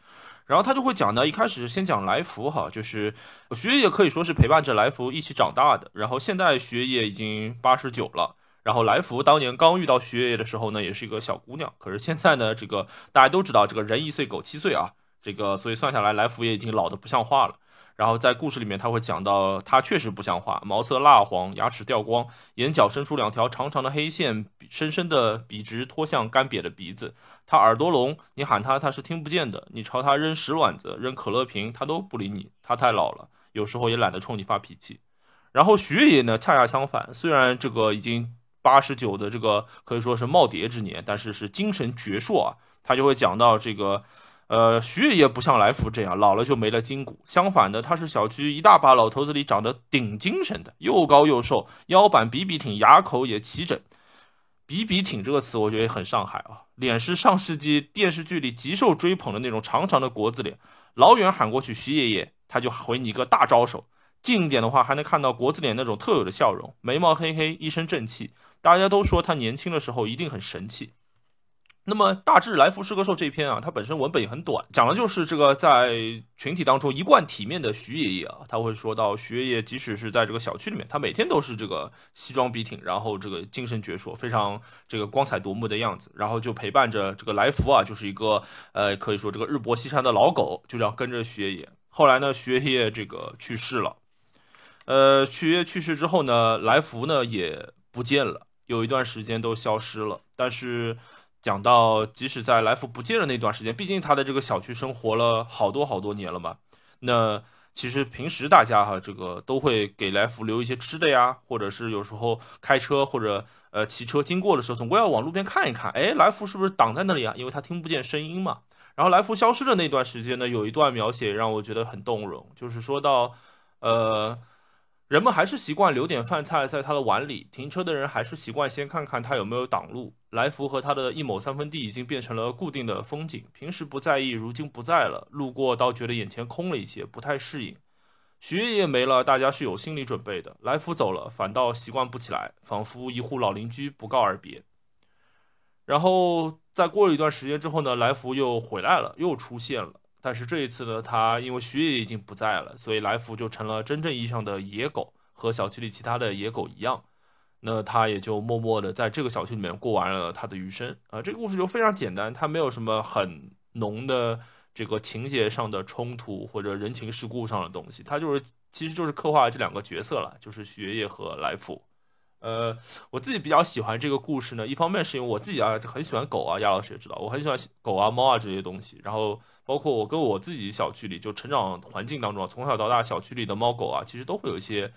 然后他就会讲呢，一开始先讲来福哈，就是徐爷爷可以说是陪伴着来福一起长大的。然后现在徐爷爷已经八十九了，然后来福当年刚遇到徐爷爷的时候呢，也是一个小姑娘。可是现在呢，这个大家都知道，这个人一岁狗七岁啊，这个所以算下来，来福也已经老得不像话了。然后在故事里面，他会讲到他确实不像话，毛色蜡黄，牙齿掉光，眼角伸出两条长长的黑线，深深的笔直拖向干瘪的鼻子。他耳朵聋，你喊他他是听不见的。你朝他扔石卵子，扔可乐瓶，他都不理你。他太老了，有时候也懒得冲你发脾气。然后徐爷爷呢，恰恰相反，虽然这个已经八十九的这个可以说是耄耋之年，但是是精神矍铄啊。他就会讲到这个。呃，徐爷爷不像来福这样老了就没了筋骨，相反的，他是小区一大把老头子里长得顶精神的，又高又瘦，腰板比比挺，牙口也齐整。比比挺这个词，我觉得也很上海啊，脸是上世纪电视剧里极受追捧的那种长长的国字脸，老远喊过去徐爷爷，他就回你一个大招手，近一点的话还能看到国字脸那种特有的笑容，眉毛黑黑，一身正气，大家都说他年轻的时候一定很神气。那么大致来福是个兽这篇啊，它本身文本也很短，讲的就是这个在群体当中一贯体面的徐爷爷啊，他会说到徐爷爷即使是在这个小区里面，他每天都是这个西装笔挺，然后这个精神矍铄，非常这个光彩夺目的样子，然后就陪伴着这个来福啊，就是一个呃可以说这个日薄西山的老狗，就这样跟着徐爷爷。后来呢，徐爷爷这个去世了，呃，徐爷去世之后呢，来福呢也不见了，有一段时间都消失了，但是。讲到，即使在来福不见的那段时间，毕竟他在这个小区生活了好多好多年了嘛。那其实平时大家哈，这个都会给来福留一些吃的呀，或者是有时候开车或者呃骑车经过的时候，总归要往路边看一看，哎，来福是不是挡在那里啊？因为他听不见声音嘛。然后来福消失的那段时间呢，有一段描写让我觉得很动容，就是说到，呃。人们还是习惯留点饭菜在他的碗里，停车的人还是习惯先看看他有没有挡路。来福和他的一亩三分地已经变成了固定的风景，平时不在意，如今不在了，路过倒觉得眼前空了一些，不太适应。徐爷爷没了，大家是有心理准备的；来福走了，反倒习惯不起来，仿佛一户老邻居不告而别。然后再过了一段时间之后呢，来福又回来了，又出现了。但是这一次呢，他因为徐爷已经不在了，所以来福就成了真正意义上的野狗，和小区里其他的野狗一样。那他也就默默的在这个小区里面过完了他的余生啊。这个故事就非常简单，它没有什么很浓的这个情节上的冲突或者人情世故上的东西，它就是其实就是刻画这两个角色了，就是徐爷爷和来福。呃，我自己比较喜欢这个故事呢，一方面是因为我自己啊很喜欢狗啊，亚老师也知道，我很喜欢狗啊、猫啊这些东西，然后。包括我跟我自己小区里就成长环境当中，从小到大小区里的猫狗啊，其实都会有一些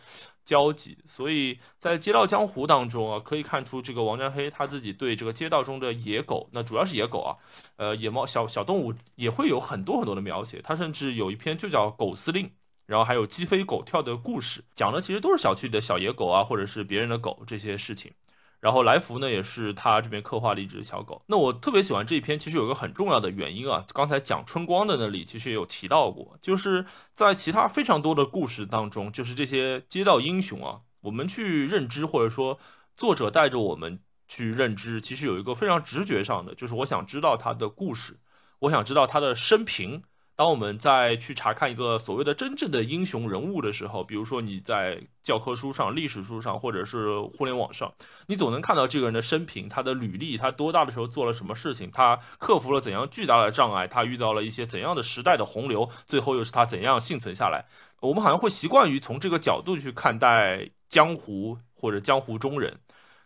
交集。所以在《街道江湖》当中啊，可以看出这个王占黑他自己对这个街道中的野狗，那主要是野狗啊，呃，野猫小小动物也会有很多很多的描写。他甚至有一篇就叫《狗司令》，然后还有鸡飞狗跳的故事，讲的其实都是小区里的小野狗啊，或者是别人的狗这些事情。然后来福呢，也是他这边刻画了一只小狗。那我特别喜欢这一篇，其实有个很重要的原因啊。刚才讲春光的那里，其实也有提到过，就是在其他非常多的故事当中，就是这些街道英雄啊，我们去认知，或者说作者带着我们去认知，其实有一个非常直觉上的，就是我想知道他的故事，我想知道他的生平。当我们在去查看一个所谓的真正的英雄人物的时候，比如说你在教科书上、历史书上，或者是互联网上，你总能看到这个人的生平、他的履历，他多大的时候做了什么事情，他克服了怎样巨大的障碍，他遇到了一些怎样的时代的洪流，最后又是他怎样幸存下来。我们好像会习惯于从这个角度去看待江湖或者江湖中人。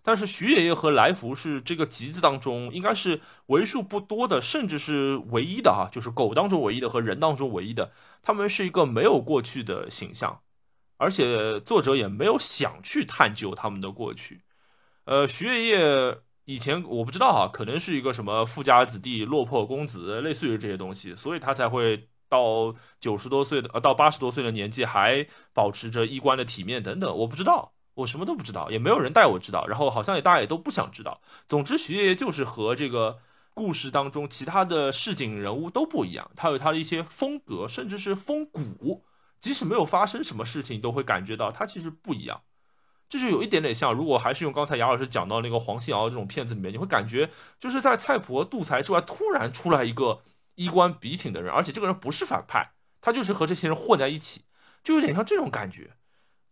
但是徐爷爷和来福是这个集子当中应该是为数不多的，甚至是唯一的哈，就是狗当中唯一的和人当中唯一的，他们是一个没有过去的形象，而且作者也没有想去探究他们的过去。呃，徐爷爷以前我不知道哈，可能是一个什么富家子弟、落魄公子，类似于这些东西，所以他才会到九十多岁的呃到八十多岁的年纪还保持着衣冠的体面等等，我不知道。我什么都不知道，也没有人带我知道，然后好像也大家也都不想知道。总之，徐爷爷就是和这个故事当中其他的市井人物都不一样，他有他的一些风格，甚至是风骨。即使没有发生什么事情，都会感觉到他其实不一样。这就有一点点像，如果还是用刚才杨老师讲到那个黄信尧这种片子里面，你会感觉就是在蔡婆杜才之外，突然出来一个衣冠笔挺的人，而且这个人不是反派，他就是和这些人混在一起，就有点像这种感觉。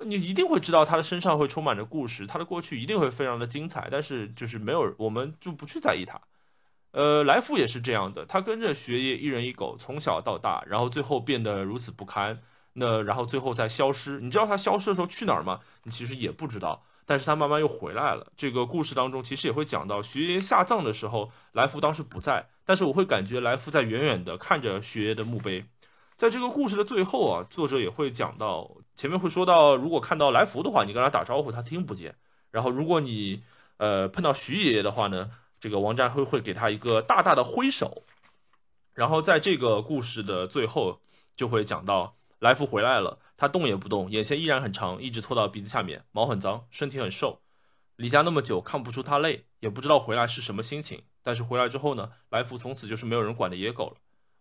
你一定会知道他的身上会充满着故事，他的过去一定会非常的精彩，但是就是没有，我们就不去在意他。呃，来福也是这样的，他跟着学业一人一狗从小到大，然后最后变得如此不堪，那然后最后再消失。你知道他消失的时候去哪儿吗？你其实也不知道，但是他慢慢又回来了。这个故事当中其实也会讲到，学爷下葬的时候，来福当时不在，但是我会感觉来福在远远的看着学爷的墓碑。在这个故事的最后啊，作者也会讲到，前面会说到，如果看到来福的话，你跟他打招呼，他听不见；然后如果你呃碰到徐爷爷的话呢，这个王占辉会给他一个大大的挥手。然后在这个故事的最后，就会讲到来福回来了，他动也不动，眼线依然很长，一直拖到鼻子下面，毛很脏，身体很瘦。离家那么久，看不出他累，也不知道回来是什么心情。但是回来之后呢，来福从此就是没有人管的野狗了。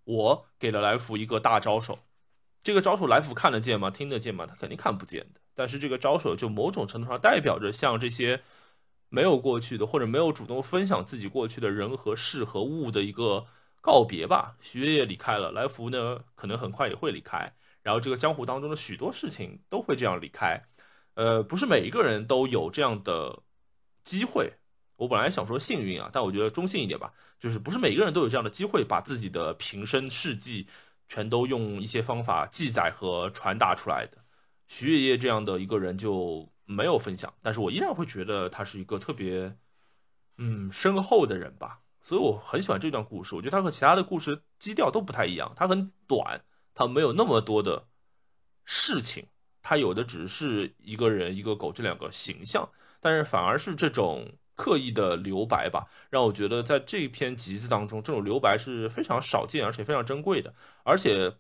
我给了来福一个大招手，这个招手来福看得见吗？听得见吗？他肯定看不见的。但是这个招手就某种程度上代表着像这些没有过去的或者没有主动分享自己过去的人和事和物的一个告别吧。徐爷爷离开了，来福呢可能很快也会离开。然后这个江湖当中的许多事情都会这样离开。呃，不是每一个人都有这样的机会。我本来想说幸运啊，但我觉得中性一点吧，就是不是每一个人都有这样的机会，把自己的平生事迹全都用一些方法记载和传达出来的。徐爷爷这样的一个人就没有分享，但是我依然会觉得他是一个特别嗯深厚的人吧，所以我很喜欢这段故事。我觉得他和其他的故事基调都不太一样，它很短，它没有那么多的事情，它有的只是一个人一个狗这两个形象，但是反而是这种。刻意的留白吧，让我觉得在这篇集子当中，这种留白是非常少见而且非常珍贵的。而且，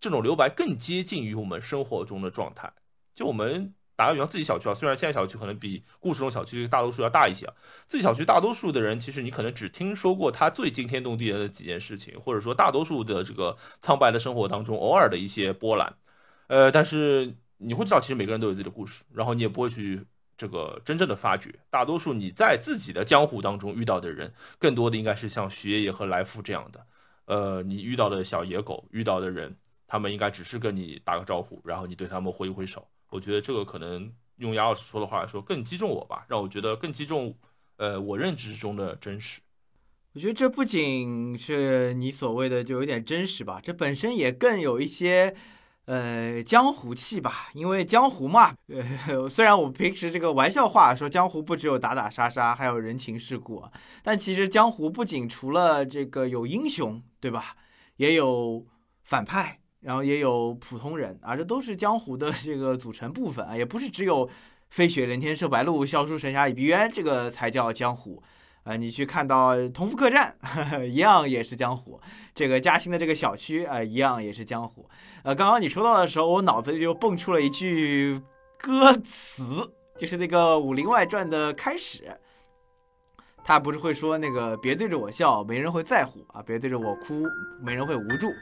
这种留白更接近于我们生活中的状态。就我们打个比方，自己小区啊，虽然现在小区可能比故事中小区大多数要大一些啊，自己小区大多数的人，其实你可能只听说过他最惊天动地的几件事情，或者说大多数的这个苍白的生活当中偶尔的一些波澜。呃，但是你会知道，其实每个人都有自己的故事，然后你也不会去。这个真正的发掘，大多数你在自己的江湖当中遇到的人，更多的应该是像徐爷爷和来福这样的。呃，你遇到的小野狗，遇到的人，他们应该只是跟你打个招呼，然后你对他们挥一挥手。我觉得这个可能用杨老师说的话来说，更击中我吧，让我觉得更击中，呃，我认知中的真实。我觉得这不仅是你所谓的就有点真实吧，这本身也更有一些。呃，江湖气吧，因为江湖嘛，呃，虽然我平时这个玩笑话说江湖不只有打打杀杀，还有人情世故，但其实江湖不仅除了这个有英雄，对吧？也有反派，然后也有普通人啊，这都是江湖的这个组成部分啊，也不是只有飞雪连天射白鹿，笑书神侠倚碧鸳，这个才叫江湖。啊，你去看到同福客栈，一样也是江湖。这个嘉兴的这个小区啊，一样也是江湖。呃，刚刚你说到的时候，我脑子里就蹦出了一句歌词，就是那个《武林外传》的开始。他不是会说那个“别对着我笑，没人会在乎啊；别对着我哭，没人会无助。”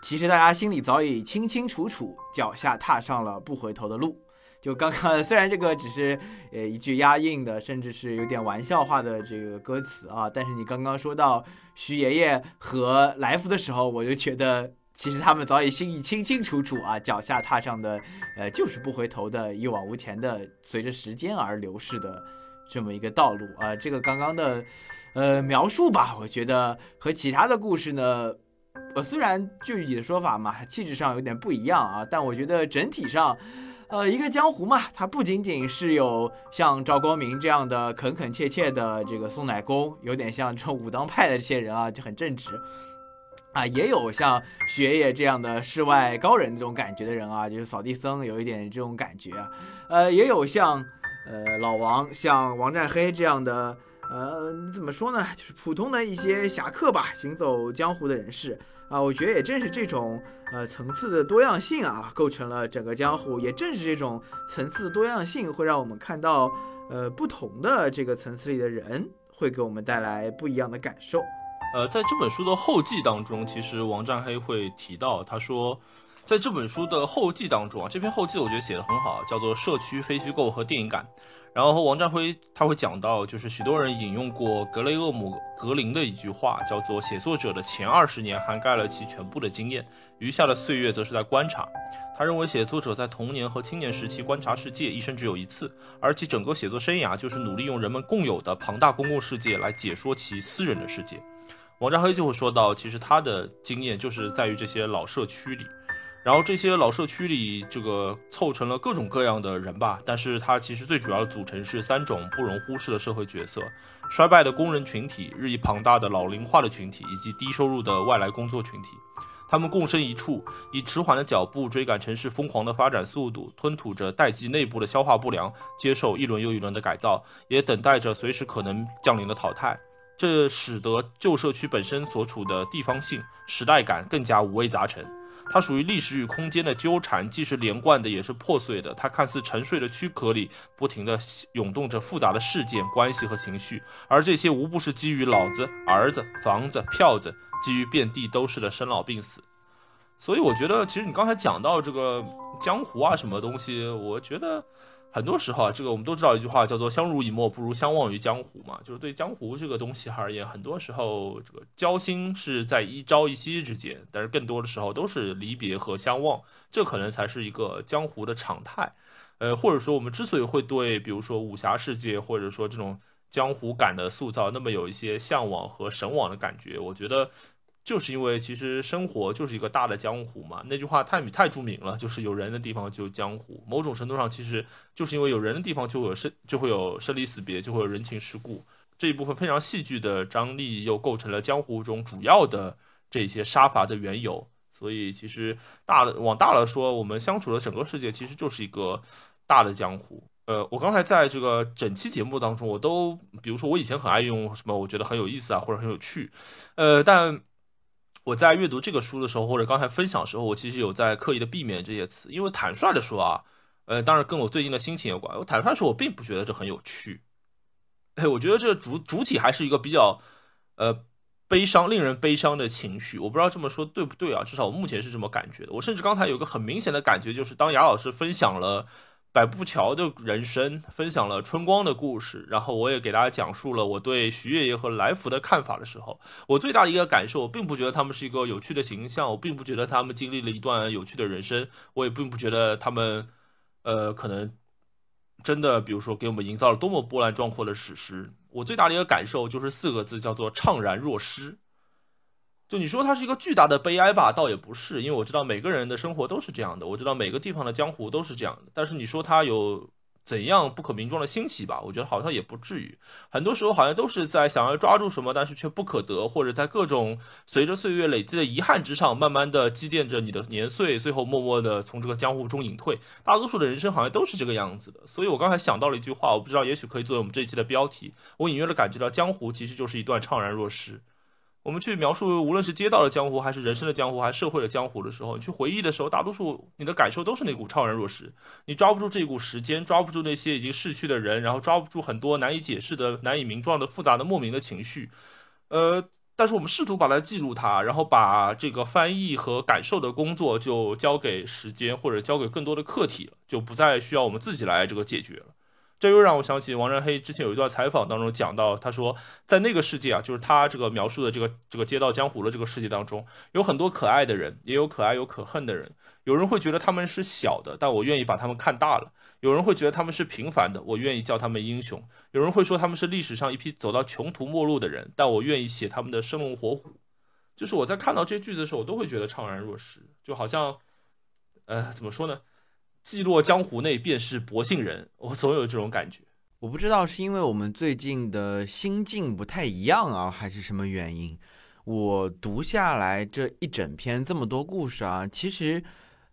其实大家心里早已清清楚楚，脚下踏上了不回头的路。就刚刚，虽然这个只是呃一句押韵的，甚至是有点玩笑话的这个歌词啊，但是你刚刚说到徐爷爷和来福的时候，我就觉得其实他们早已心意清清楚楚啊，脚下踏上的呃就是不回头的一往无前的，随着时间而流逝的这么一个道路啊。这个刚刚的呃描述吧，我觉得和其他的故事呢，呃虽然具体的说法嘛，气质上有点不一样啊，但我觉得整体上。呃，一个江湖嘛，它不仅仅是有像赵光明这样的恳恳切切的这个送奶工，有点像这种武当派的这些人啊，就很正直啊，也有像学爷这样的世外高人这种感觉的人啊，就是扫地僧有一点这种感觉，呃，也有像呃老王、像王占黑这样的，呃，怎么说呢？就是普通的一些侠客吧，行走江湖的人士。啊，我觉得也正是这种呃层次的多样性啊，构成了整个江湖。也正是这种层次的多样性，会让我们看到呃不同的这个层次里的人，会给我们带来不一样的感受。呃，在这本书的后记当中，其实王占黑会提到，他说，在这本书的后记当中啊，这篇后记我觉得写的很好，叫做《社区非虚构和电影感》。然后王占辉他会讲到，就是许多人引用过格雷厄姆格林的一句话，叫做“写作者的前二十年涵盖了其全部的经验，余下的岁月则是在观察”。他认为写作者在童年和青年时期观察世界，一生只有一次，而其整个写作生涯就是努力用人们共有的庞大公共世界来解说其私人的世界。王占辉就会说到，其实他的经验就是在于这些老社区里。然后这些老社区里，这个凑成了各种各样的人吧，但是它其实最主要的组成是三种不容忽视的社会角色：衰败的工人群体、日益庞大的老龄化的群体，以及低收入的外来工作群体。他们共生一处，以迟缓的脚步追赶城市疯狂的发展速度，吞吐着代际内部的消化不良，接受一轮又一轮的改造，也等待着随时可能降临的淘汰。这使得旧社区本身所处的地方性、时代感更加五味杂陈。它属于历史与空间的纠缠，既是连贯的，也是破碎的。它看似沉睡的躯壳里，不停地涌动着复杂的事件、关系和情绪，而这些无不是基于老子、儿子、房子、票子，基于遍地都是的生老病死。所以，我觉得，其实你刚才讲到这个江湖啊，什么东西，我觉得。很多时候啊，这个我们都知道一句话叫做“相濡以沫，不如相忘于江湖”嘛。就是对江湖这个东西而言，很多时候这个交心是在一朝一夕之间，但是更多的时候都是离别和相忘，这可能才是一个江湖的常态。呃，或者说我们之所以会对比如说武侠世界，或者说这种江湖感的塑造，那么有一些向往和神往的感觉，我觉得。就是因为其实生活就是一个大的江湖嘛，那句话太太著名了，就是有人的地方就江湖。某种程度上，其实就是因为有人的地方就会有生就会有生离死别，就会有人情世故。这一部分非常戏剧的张力，又构成了江湖中主要的这些杀伐的缘由。所以，其实大了往大了说，我们相处的整个世界其实就是一个大的江湖。呃，我刚才在这个整期节目当中，我都比如说我以前很爱用什么，我觉得很有意思啊，或者很有趣，呃，但。我在阅读这个书的时候，或者刚才分享的时候，我其实有在刻意的避免这些词，因为坦率的说啊，呃，当然跟我最近的心情有关。我坦率说，我并不觉得这很有趣。哎，我觉得这主主体还是一个比较，呃，悲伤、令人悲伤的情绪。我不知道这么说对不对啊？至少我目前是这么感觉的。我甚至刚才有个很明显的感觉，就是当雅老师分享了。百步桥的人生分享了春光的故事，然后我也给大家讲述了我对徐爷爷和来福的看法的时候，我最大的一个感受，我并不觉得他们是一个有趣的形象，我并不觉得他们经历了一段有趣的人生，我也并不觉得他们，呃，可能真的，比如说给我们营造了多么波澜壮阔的史诗。我最大的一个感受就是四个字，叫做怅然若失。就你说它是一个巨大的悲哀吧，倒也不是，因为我知道每个人的生活都是这样的，我知道每个地方的江湖都是这样的。但是你说它有怎样不可名状的欣喜吧？我觉得好像也不至于。很多时候好像都是在想要抓住什么，但是却不可得，或者在各种随着岁月累积的遗憾之上，慢慢的积淀着你的年岁，最后默默的从这个江湖中隐退。大多数的人生好像都是这个样子的。所以我刚才想到了一句话，我不知道，也许可以作为我们这一期的标题。我隐约的感觉到，江湖其实就是一段怅然若失。我们去描述，无论是街道的江湖，还是人生的江湖，还是社会的江湖的时候，你去回忆的时候，大多数你的感受都是那股怅然若失。你抓不住这股时间，抓不住那些已经逝去的人，然后抓不住很多难以解释的、难以名状的复杂的莫名的情绪。呃，但是我们试图把它记录它，然后把这个翻译和感受的工作就交给时间，或者交给更多的客体了，就不再需要我们自己来这个解决了。这又让我想起王占黑之前有一段采访当中讲到，他说在那个世界啊，就是他这个描述的这个这个街道江湖的这个世界当中，有很多可爱的人，也有可爱有可恨的人。有人会觉得他们是小的，但我愿意把他们看大了；有人会觉得他们是平凡的，我愿意叫他们英雄；有人会说他们是历史上一批走到穷途末路的人，但我愿意写他们的生龙活虎。就是我在看到这些句子的时候，我都会觉得怅然若失，就好像，呃，怎么说呢？既落江湖内，便是薄幸人。我总有这种感觉。我不知道是因为我们最近的心境不太一样啊，还是什么原因。我读下来这一整篇这么多故事啊，其实，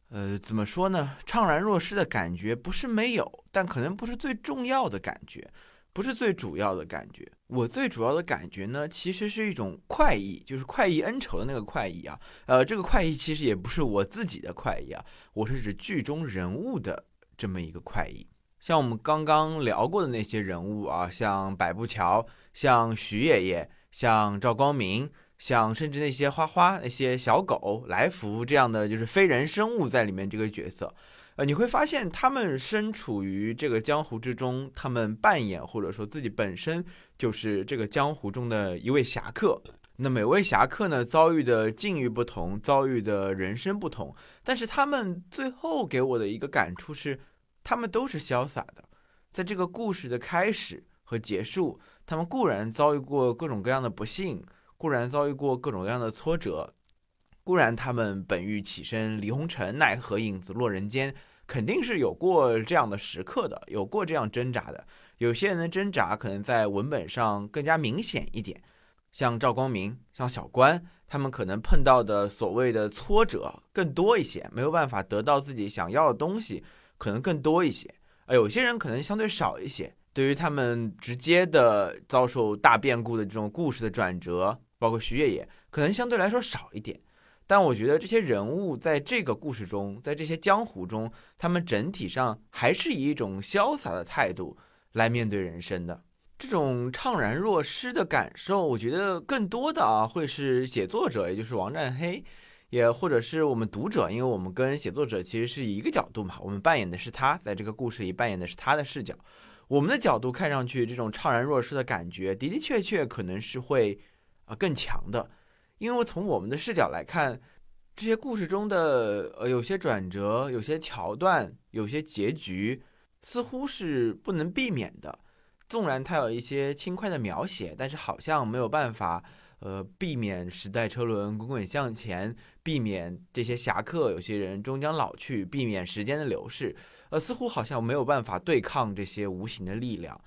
呃，怎么说呢？怅然若失的感觉不是没有，但可能不是最重要的感觉。不是最主要的感觉，我最主要的感觉呢，其实是一种快意，就是快意恩仇的那个快意啊。呃，这个快意其实也不是我自己的快意啊，我是指剧中人物的这么一个快意。像我们刚刚聊过的那些人物啊，像百步桥，像徐爷爷，像赵光明，像甚至那些花花、那些小狗、来福这样的就是非人生物在里面这个角色。呃，你会发现他们身处于这个江湖之中，他们扮演或者说自己本身就是这个江湖中的一位侠客。那每位侠客呢，遭遇的境遇不同，遭遇的人生不同，但是他们最后给我的一个感触是，他们都是潇洒的。在这个故事的开始和结束，他们固然遭遇过各种各样的不幸，固然遭遇过各种各样的挫折。固然他们本欲起身离红尘，奈何影子落人间，肯定是有过这样的时刻的，有过这样挣扎的。有些人的挣扎可能在文本上更加明显一点，像赵光明，像小关，他们可能碰到的所谓的挫折更多一些，没有办法得到自己想要的东西，可能更多一些。啊，有些人可能相对少一些，对于他们直接的遭受大变故的这种故事的转折，包括徐月也，可能相对来说少一点。但我觉得这些人物在这个故事中，在这些江湖中，他们整体上还是以一种潇洒的态度来面对人生的。这种怅然若失的感受，我觉得更多的啊，会是写作者，也就是王占黑，也或者是我们读者，因为我们跟写作者其实是一个角度嘛，我们扮演的是他，在这个故事里扮演的是他的视角。我们的角度看上去，这种怅然若失的感觉的的确确可能是会啊更强的。因为从我们的视角来看，这些故事中的呃有些转折、有些桥段、有些结局，似乎是不能避免的。纵然它有一些轻快的描写，但是好像没有办法呃避免时代车轮滚滚向前，避免这些侠客有些人终将老去，避免时间的流逝，呃，似乎好像没有办法对抗这些无形的力量。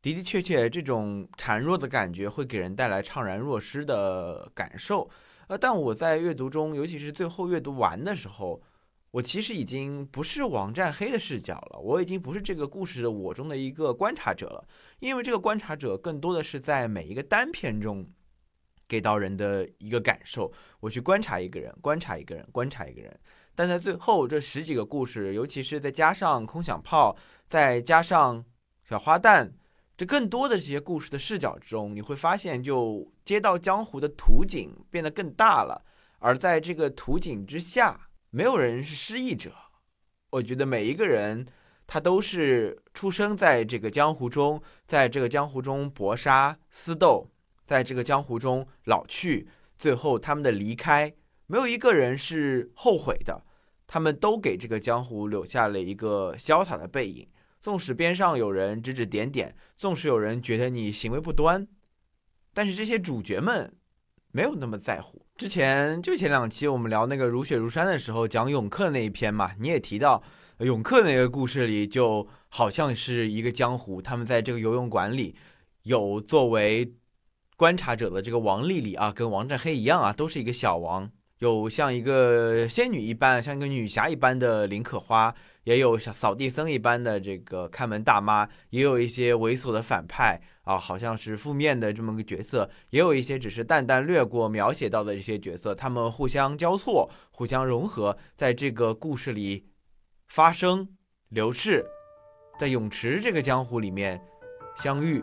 的的确确，这种孱弱的感觉会给人带来怅然若失的感受。呃，但我在阅读中，尤其是最后阅读完的时候，我其实已经不是王占黑的视角了，我已经不是这个故事的我中的一个观察者了。因为这个观察者更多的是在每一个单篇中给到人的一个感受，我去观察一个人，观察一个人，观察一个人。但在最后这十几个故事，尤其是再加上空想炮，再加上小花旦。这更多的这些故事的视角中，你会发现，就街道江湖的图景变得更大了，而在这个图景之下，没有人是失意者。我觉得每一个人，他都是出生在这个江湖中，在这个江湖中搏杀厮斗，在这个江湖中老去，最后他们的离开，没有一个人是后悔的，他们都给这个江湖留下了一个潇洒的背影。纵使边上有人指指点点，纵使有人觉得你行为不端，但是这些主角们没有那么在乎。之前就前两期我们聊那个如雪如山的时候，讲永克那一篇嘛，你也提到永克那个故事里，就好像是一个江湖，他们在这个游泳馆里有作为观察者的这个王丽丽啊，跟王占黑一样啊，都是一个小王。有像一个仙女一般，像一个女侠一般的林可花，也有像扫地僧一般的这个看门大妈，也有一些猥琐的反派啊，好像是负面的这么个角色，也有一些只是淡淡略过描写到的这些角色，他们互相交错、互相融合，在这个故事里发生、流逝，在泳池这个江湖里面相遇。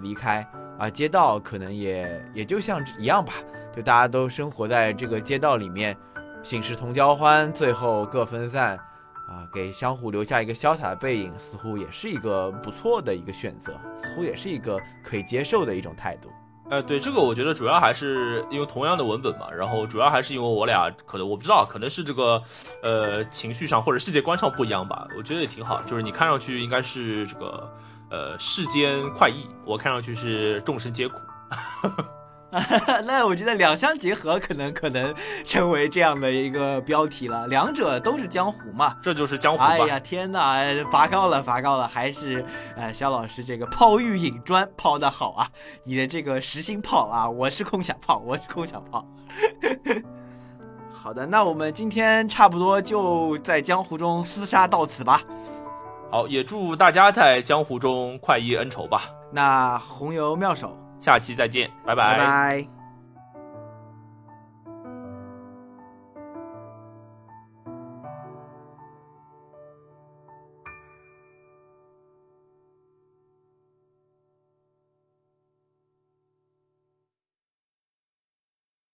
离开啊，街道可能也也就像一样吧，就大家都生活在这个街道里面，醒时同交欢，最后各分散，啊，给相互留下一个潇洒的背影，似乎也是一个不错的一个选择，似乎也是一个可以接受的一种态度。呃，对这个，我觉得主要还是因为同样的文本嘛，然后主要还是因为我俩可能我不知道，可能是这个呃情绪上或者世界观上不一样吧，我觉得也挺好，就是你看上去应该是这个。呃，世间快意，我看上去是众生皆苦。那我觉得两相结合，可能可能成为这样的一个标题了。两者都是江湖嘛，这就是江湖。哎呀，天哪，拔高了，拔高了，还是呃，肖老师这个抛玉引砖抛的好啊！你的这个实心炮啊，我是空想炮，我是空想炮。好的，那我们今天差不多就在江湖中厮杀到此吧。好，也祝大家在江湖中快意恩仇吧。那红油妙手，下期再见，拜拜。